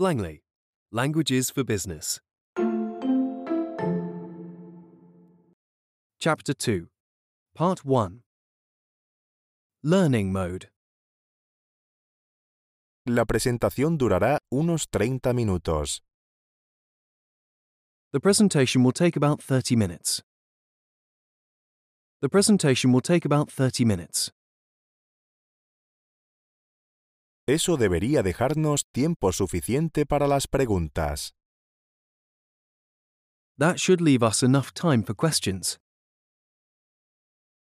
Langley, Languages for Business. Chapter 2, Part 1 Learning Mode. La presentación durará unos 30 minutos. The presentation will take about 30 minutes. The presentation will take about 30 minutes. Eso debería dejarnos tiempo suficiente para las preguntas. That should leave us enough time for questions.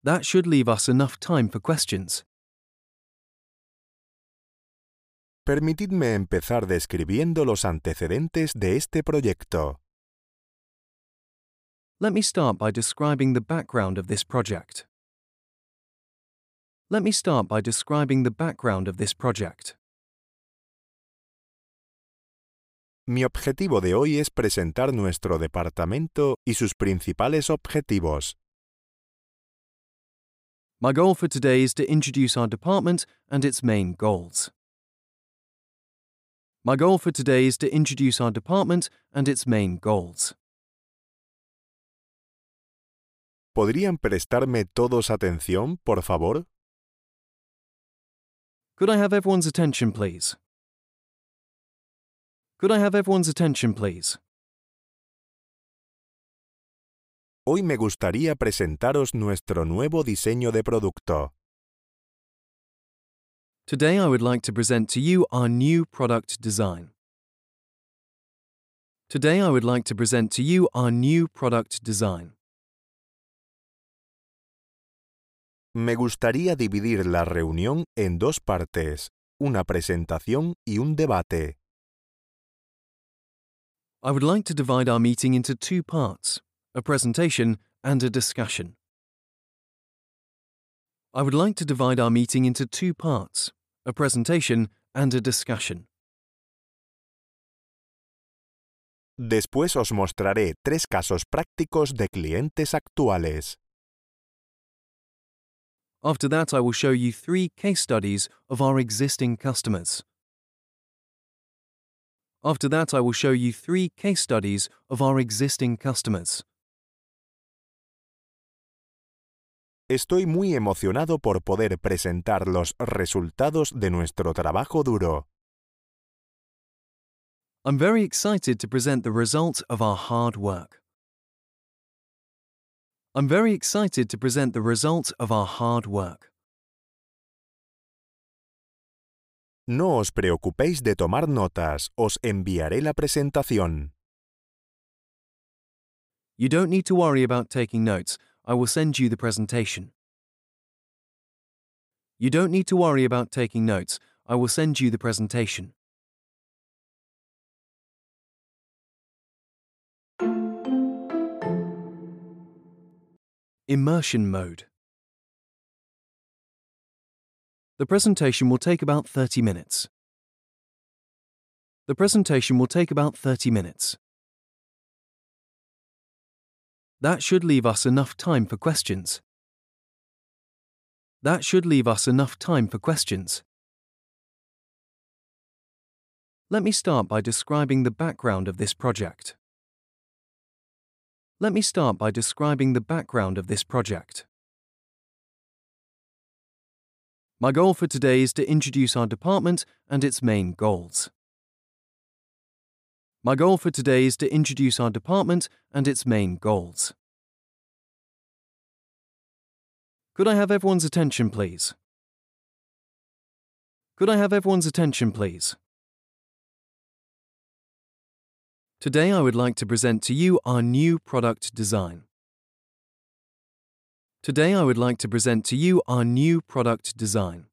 That should leave us enough time for questions. Permitidme empezar describiendo los antecedentes de este proyecto. Let me start by describing the background of this project. Let me start by describing the background of this project. Mi objetivo de hoy es presentar nuestro departamento y sus principales objetivos. My goal for today is to introduce our department and its main goals. My goal for today is to introduce our department and its main goals. ¿Podrían prestarme todos atención, por favor? Could I have everyone's attention, please? Could I have everyone's attention, please? Hoy me gustaría presentaros nuestro nuevo diseño de producto. Today I would like to present to you our new product design. Today I would like to present to you our new product design. Me gustaría dividir la reunión en dos partes, una presentación y un debate. I would like to divide our meeting into two parts a presentation and a discussion. I would like to divide our meeting into two parts a presentation and a discussion. Después os mostraré tres casos prácticos de clientes actuales. After that, I will show you three case studies of our existing customers. After that, I will show you three case studies of our existing customers. Estoy muy emocionado por poder presentar los resultados de nuestro trabajo duro. I'm very excited to present the results of our hard work. I'm very excited to present the results of our hard work. No os preocupéis de tomar notas, os enviaré la presentación. You don't need to worry about taking notes. I will send you the presentation. You don't need to worry about taking notes. I will send you the presentation. Immersion mode. The presentation will take about 30 minutes. The presentation will take about 30 minutes. That should leave us enough time for questions. That should leave us enough time for questions. Let me start by describing the background of this project. Let me start by describing the background of this project. My goal for today is to introduce our department and its main goals. My goal for today is to introduce our department and its main goals. Could I have everyone's attention, please? Could I have everyone's attention, please? Today I would like to present to you our new product design. Today I would like to present to you our new product design.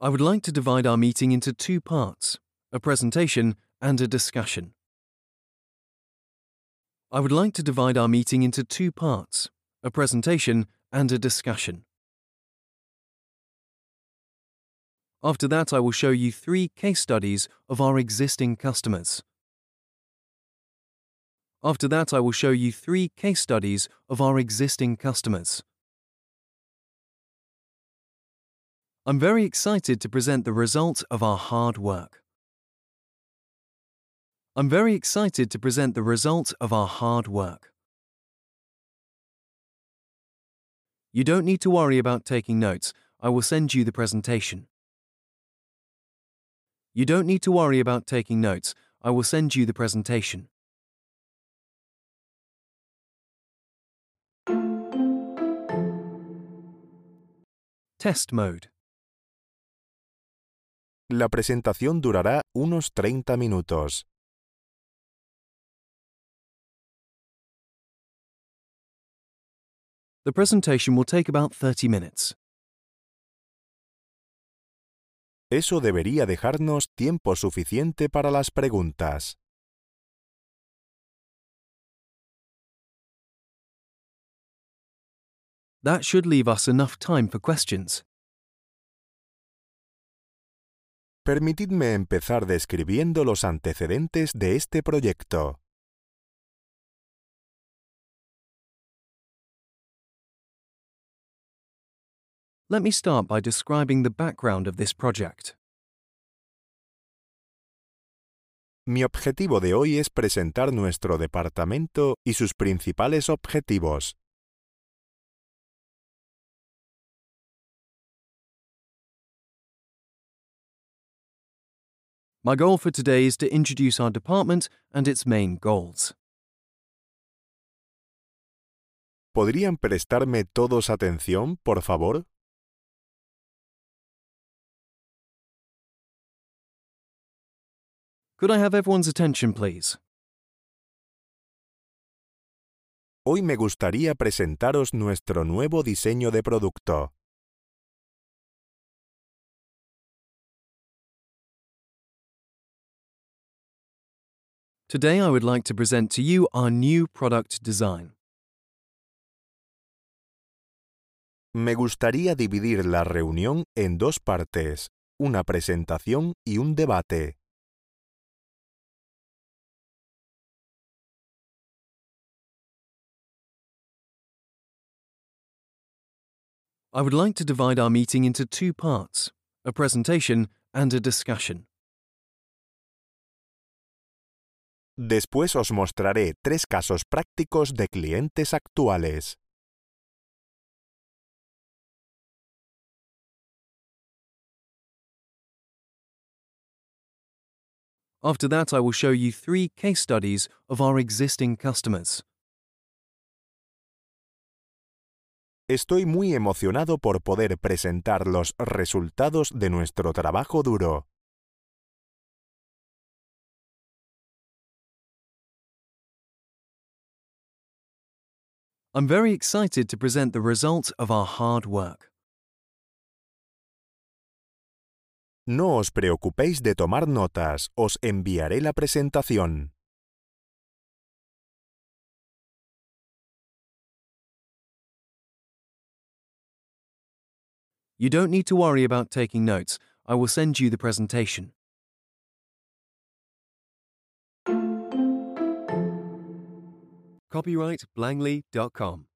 I would like to divide our meeting into two parts a presentation and a discussion. I would like to divide our meeting into two parts a presentation and a discussion. After that, I will show you three case studies of our existing customers. After that, I will show you three case studies of our existing customers. I'm very excited to present the result of our hard work. I'm very excited to present the result of our hard work. You don't need to worry about taking notes. I will send you the presentation. You don't need to worry about taking notes. I will send you the presentation. Test mode. La presentación durará unos 30 minutos. The presentation will take about 30 minutes. Eso debería dejarnos tiempo suficiente para las preguntas. That should leave us enough time for questions. Permitidme empezar describiendo los antecedentes de este proyecto. Let me start by describing the background of this project. Mi objetivo de hoy es presentar nuestro departamento y sus principales objetivos. My goal for today is to introduce our department and its main goals. ¿Podrían prestarme todos atención, por favor? Could I have everyone's attention, please? Hoy me gustaría presentaros nuestro nuevo diseño de producto. Today I would like to present to you our new product design. Me gustaría dividir la reunión en dos partes, una presentación y un debate. I would like to divide our meeting into two parts a presentation and a discussion. Después os mostraré tres casos prácticos de clientes actuales. After that, I will show you three case studies of our existing customers. Estoy muy emocionado por poder presentar los resultados de nuestro trabajo duro. I'm very excited to present the result of our hard work. No os preocupéis de tomar notas, os enviaré la presentación. You don't need to worry about taking notes. I will send you the presentation. Copyright Langley.com.